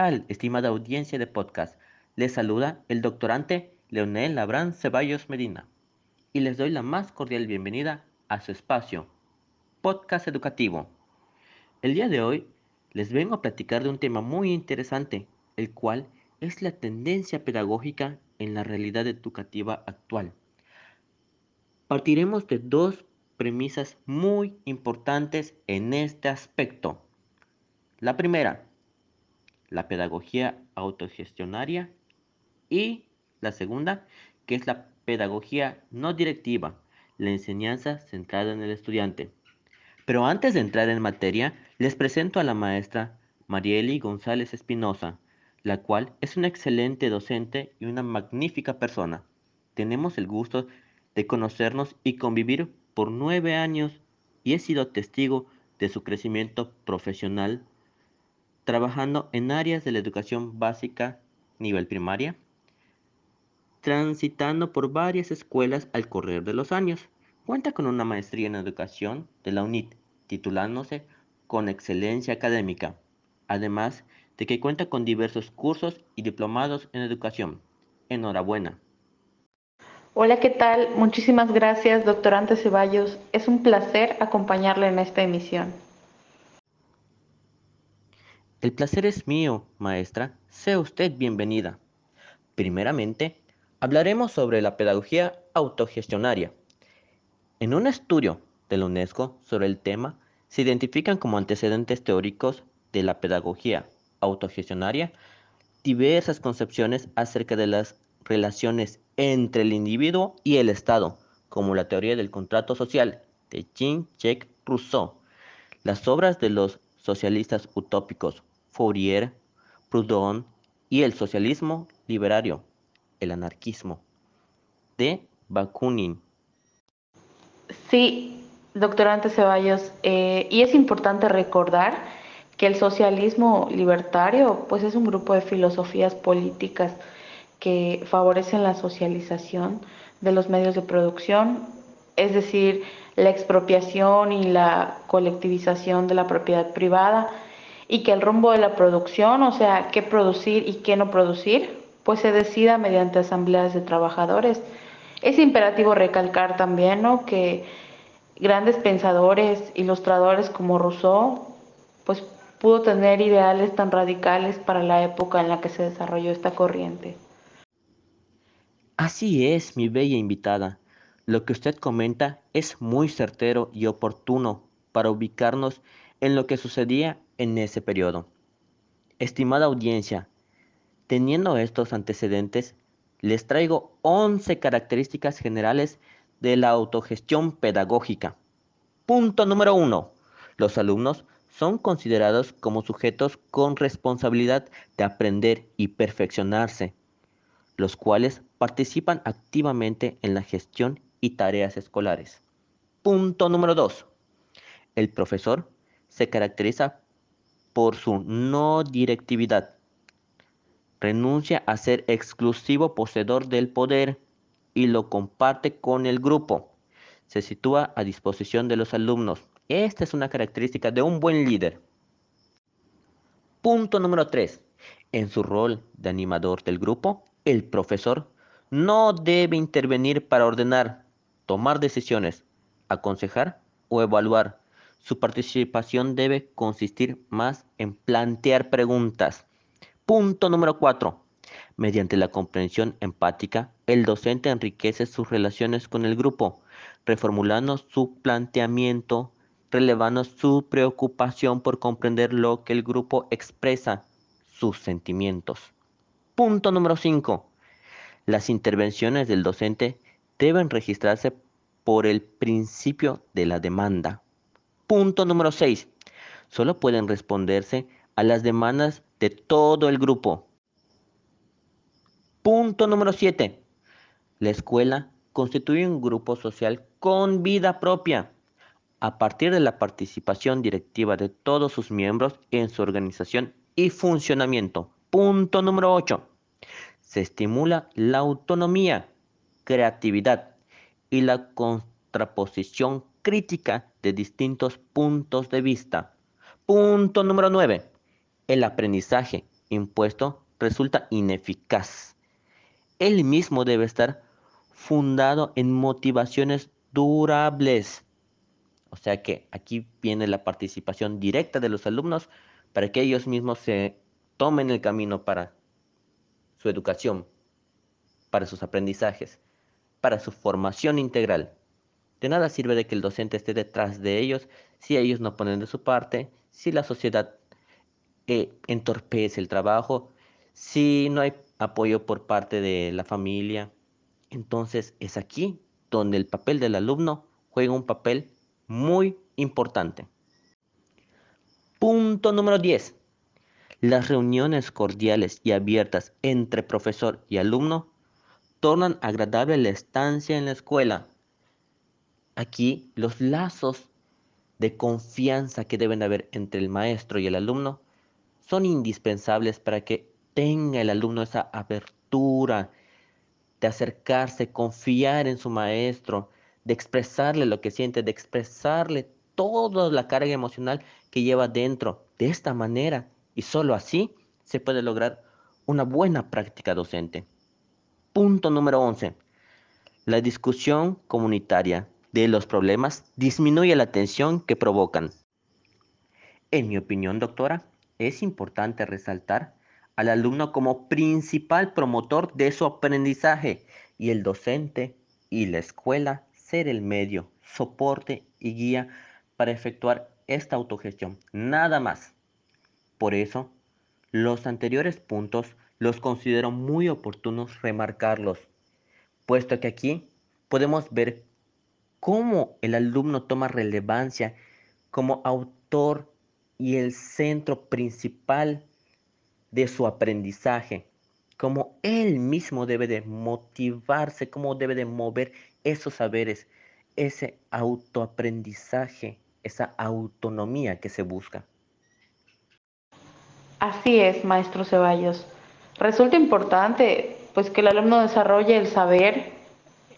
¿Qué tal, estimada audiencia de podcast? Les saluda el doctorante Leonel Abrán Ceballos Medina y les doy la más cordial bienvenida a su espacio, Podcast Educativo. El día de hoy les vengo a platicar de un tema muy interesante, el cual es la tendencia pedagógica en la realidad educativa actual. Partiremos de dos premisas muy importantes en este aspecto. La primera, la pedagogía autogestionaria y la segunda, que es la pedagogía no directiva, la enseñanza centrada en el estudiante. Pero antes de entrar en materia, les presento a la maestra Marieli González Espinosa, la cual es una excelente docente y una magnífica persona. Tenemos el gusto de conocernos y convivir por nueve años y he sido testigo de su crecimiento profesional trabajando en áreas de la educación básica nivel primaria, transitando por varias escuelas al correr de los años. Cuenta con una maestría en educación de la UNIT, titulándose con excelencia académica, además de que cuenta con diversos cursos y diplomados en educación. Enhorabuena. Hola, ¿qué tal? Muchísimas gracias, doctorante Ceballos. Es un placer acompañarle en esta emisión. El placer es mío, maestra. Sea usted bienvenida. Primeramente, hablaremos sobre la pedagogía autogestionaria. En un estudio de la UNESCO sobre el tema, se identifican como antecedentes teóricos de la pedagogía autogestionaria diversas concepciones acerca de las relaciones entre el individuo y el Estado, como la teoría del contrato social de Jean-Jacques Rousseau, las obras de los socialistas utópicos Fourier, Proudhon y el socialismo liberario, el anarquismo, de Bakunin. Sí, doctorante Ceballos, eh, y es importante recordar que el socialismo libertario pues es un grupo de filosofías políticas que favorecen la socialización de los medios de producción, es decir, la expropiación y la colectivización de la propiedad privada, y que el rumbo de la producción, o sea, qué producir y qué no producir, pues se decida mediante asambleas de trabajadores. Es imperativo recalcar también ¿no? que grandes pensadores, ilustradores como Rousseau, pues pudo tener ideales tan radicales para la época en la que se desarrolló esta corriente. Así es, mi bella invitada. Lo que usted comenta es muy certero y oportuno para ubicarnos en lo que sucedía en ese periodo. Estimada audiencia, teniendo estos antecedentes, les traigo 11 características generales de la autogestión pedagógica. Punto número 1. Los alumnos son considerados como sujetos con responsabilidad de aprender y perfeccionarse, los cuales participan activamente en la gestión y tareas escolares. Punto número 2. El profesor se caracteriza por su no directividad. Renuncia a ser exclusivo poseedor del poder y lo comparte con el grupo. Se sitúa a disposición de los alumnos. Esta es una característica de un buen líder. Punto número 3. En su rol de animador del grupo, el profesor no debe intervenir para ordenar, tomar decisiones, aconsejar o evaluar su participación debe consistir más en plantear preguntas. Punto número 4. Mediante la comprensión empática, el docente enriquece sus relaciones con el grupo, reformulando su planteamiento, relevando su preocupación por comprender lo que el grupo expresa, sus sentimientos. Punto número 5. Las intervenciones del docente deben registrarse por el principio de la demanda. Punto número 6. Solo pueden responderse a las demandas de todo el grupo. Punto número 7. La escuela constituye un grupo social con vida propia a partir de la participación directiva de todos sus miembros en su organización y funcionamiento. Punto número 8. Se estimula la autonomía, creatividad y la contraposición crítica de distintos puntos de vista. Punto número 9. El aprendizaje impuesto resulta ineficaz. Él mismo debe estar fundado en motivaciones durables. O sea que aquí viene la participación directa de los alumnos para que ellos mismos se tomen el camino para su educación, para sus aprendizajes, para su formación integral. De nada sirve de que el docente esté detrás de ellos si ellos no ponen de su parte, si la sociedad eh, entorpece el trabajo, si no hay apoyo por parte de la familia. Entonces es aquí donde el papel del alumno juega un papel muy importante. Punto número 10. Las reuniones cordiales y abiertas entre profesor y alumno tornan agradable la estancia en la escuela. Aquí los lazos de confianza que deben haber entre el maestro y el alumno son indispensables para que tenga el alumno esa apertura de acercarse, confiar en su maestro, de expresarle lo que siente, de expresarle toda la carga emocional que lleva dentro. De esta manera, y solo así, se puede lograr una buena práctica docente. Punto número 11. La discusión comunitaria de los problemas disminuye la tensión que provocan. En mi opinión, doctora, es importante resaltar al alumno como principal promotor de su aprendizaje y el docente y la escuela ser el medio, soporte y guía para efectuar esta autogestión. Nada más. Por eso, los anteriores puntos los considero muy oportunos remarcarlos, puesto que aquí podemos ver cómo el alumno toma relevancia como autor y el centro principal de su aprendizaje, cómo él mismo debe de motivarse, cómo debe de mover esos saberes, ese autoaprendizaje, esa autonomía que se busca. Así es, maestro Ceballos. Resulta importante pues que el alumno desarrolle el saber,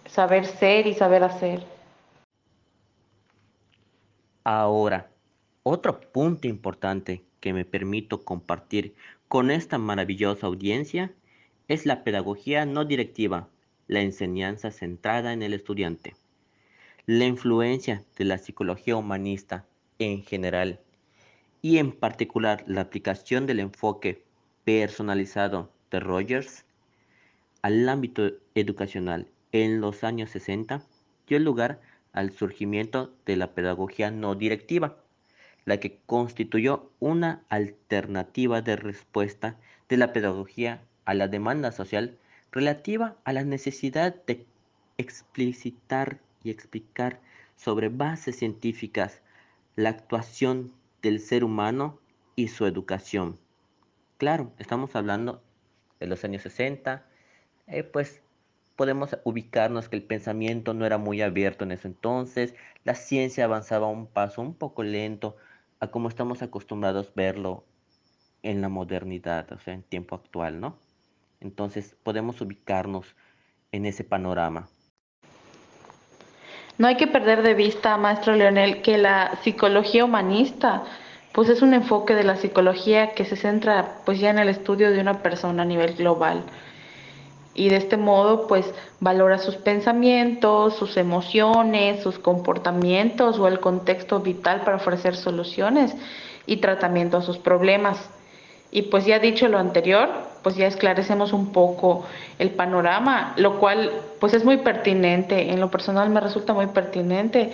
saber ser y saber hacer. Ahora, otro punto importante que me permito compartir con esta maravillosa audiencia es la pedagogía no directiva, la enseñanza centrada en el estudiante. La influencia de la psicología humanista en general y en particular la aplicación del enfoque personalizado de Rogers al ámbito educacional en los años 60 dio lugar al surgimiento de la pedagogía no directiva, la que constituyó una alternativa de respuesta de la pedagogía a la demanda social relativa a la necesidad de explicitar y explicar sobre bases científicas la actuación del ser humano y su educación. Claro, estamos hablando de los años 60, eh, pues podemos ubicarnos que el pensamiento no era muy abierto en ese entonces, la ciencia avanzaba un paso un poco lento a como estamos acostumbrados a verlo en la modernidad, o sea, en tiempo actual, ¿no? Entonces podemos ubicarnos en ese panorama. No hay que perder de vista, maestro Leonel, que la psicología humanista pues es un enfoque de la psicología que se centra pues ya en el estudio de una persona a nivel global y de este modo pues valora sus pensamientos, sus emociones, sus comportamientos o el contexto vital para ofrecer soluciones y tratamiento a sus problemas. Y pues ya dicho lo anterior, pues ya esclarecemos un poco el panorama, lo cual pues es muy pertinente, en lo personal me resulta muy pertinente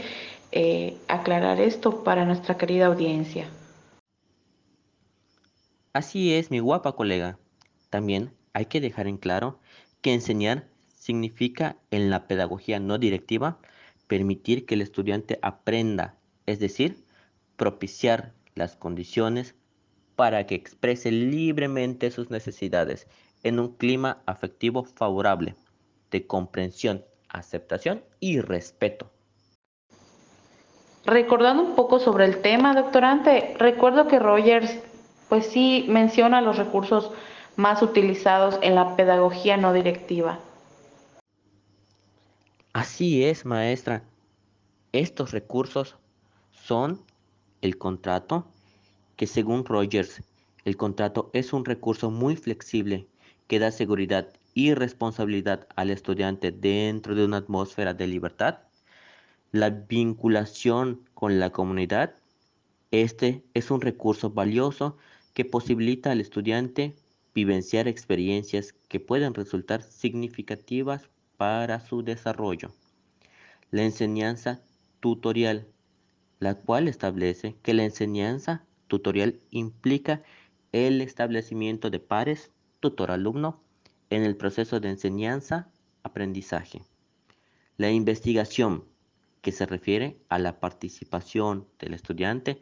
eh, aclarar esto para nuestra querida audiencia. Así es, mi guapa colega. También hay que dejar en claro que enseñar significa en la pedagogía no directiva permitir que el estudiante aprenda, es decir, propiciar las condiciones para que exprese libremente sus necesidades en un clima afectivo favorable de comprensión, aceptación y respeto. Recordando un poco sobre el tema, doctorante, recuerdo que Rogers pues sí menciona los recursos más utilizados en la pedagogía no directiva. Así es, maestra. Estos recursos son el contrato, que según Rogers, El contrato es un recurso muy flexible que da seguridad y responsabilidad al estudiante dentro de una atmósfera de libertad. La vinculación con la comunidad. Este es un recurso valioso que posibilita al estudiante vivenciar experiencias que pueden resultar significativas para su desarrollo. La enseñanza tutorial, la cual establece que la enseñanza tutorial implica el establecimiento de pares tutor-alumno en el proceso de enseñanza-aprendizaje. La investigación, que se refiere a la participación del estudiante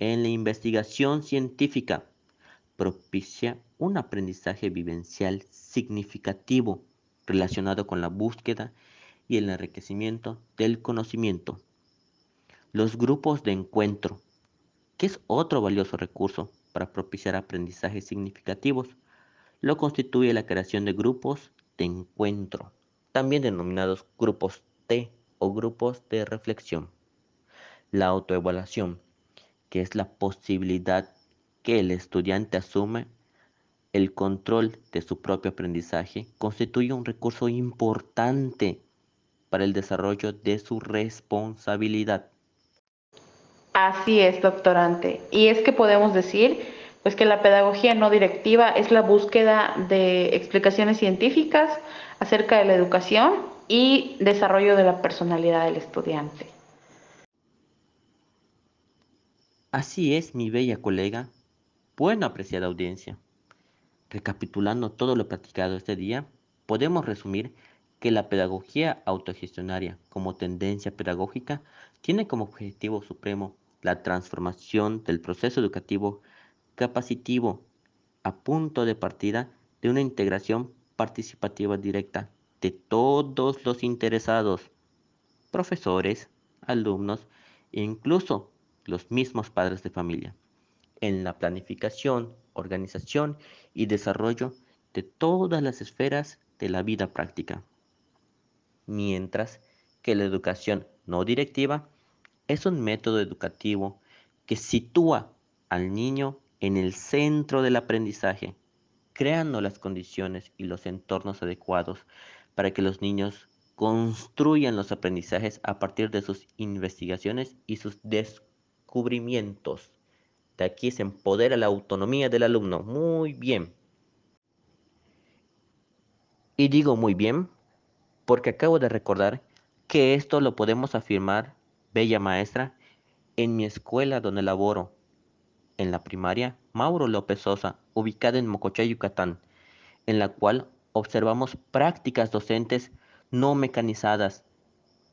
en la investigación científica, propicia un aprendizaje vivencial significativo relacionado con la búsqueda y el enriquecimiento del conocimiento. Los grupos de encuentro, que es otro valioso recurso para propiciar aprendizajes significativos, lo constituye la creación de grupos de encuentro, también denominados grupos T o grupos de reflexión. La autoevaluación, que es la posibilidad que el estudiante asume el control de su propio aprendizaje, constituye un recurso importante para el desarrollo de su responsabilidad. Así es, doctorante. Y es que podemos decir pues que la pedagogía no directiva es la búsqueda de explicaciones científicas acerca de la educación y desarrollo de la personalidad del estudiante. Así es, mi bella colega. Bueno, apreciada audiencia. Recapitulando todo lo platicado este día, podemos resumir que la pedagogía autogestionaria como tendencia pedagógica tiene como objetivo supremo la transformación del proceso educativo capacitivo a punto de partida de una integración participativa directa de todos los interesados, profesores, alumnos e incluso los mismos padres de familia, en la planificación, organización y desarrollo de todas las esferas de la vida práctica. Mientras que la educación no directiva es un método educativo que sitúa al niño en el centro del aprendizaje, creando las condiciones y los entornos adecuados para que los niños construyan los aprendizajes a partir de sus investigaciones y sus descubrimientos. De aquí se empodera la autonomía del alumno. Muy bien. Y digo muy bien porque acabo de recordar que esto lo podemos afirmar bella maestra, en mi escuela donde laboro, en la primaria Mauro López Sosa, ubicada en Mococha, Yucatán, en la cual observamos prácticas docentes no mecanizadas,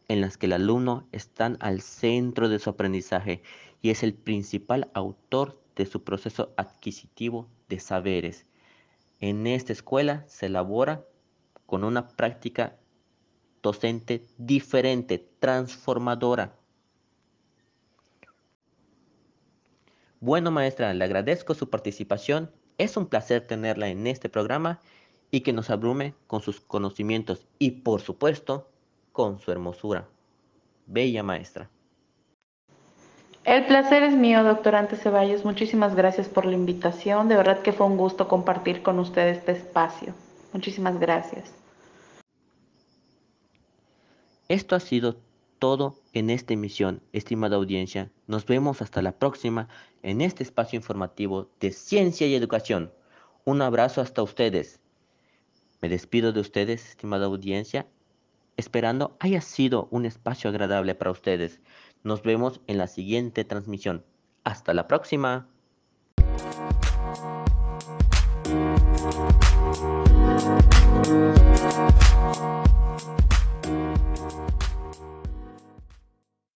en las que el alumno está al centro de su aprendizaje y es el principal autor de su proceso adquisitivo de saberes. En esta escuela se elabora con una práctica docente diferente, transformadora, Bueno, maestra, le agradezco su participación. Es un placer tenerla en este programa y que nos abrume con sus conocimientos y, por supuesto, con su hermosura. Bella maestra. El placer es mío, doctorante Ceballos. Muchísimas gracias por la invitación. De verdad que fue un gusto compartir con usted este espacio. Muchísimas gracias. Esto ha sido todo en esta emisión, estimada audiencia. Nos vemos hasta la próxima en este espacio informativo de ciencia y educación. Un abrazo hasta ustedes. Me despido de ustedes, estimada audiencia, esperando haya sido un espacio agradable para ustedes. Nos vemos en la siguiente transmisión. Hasta la próxima.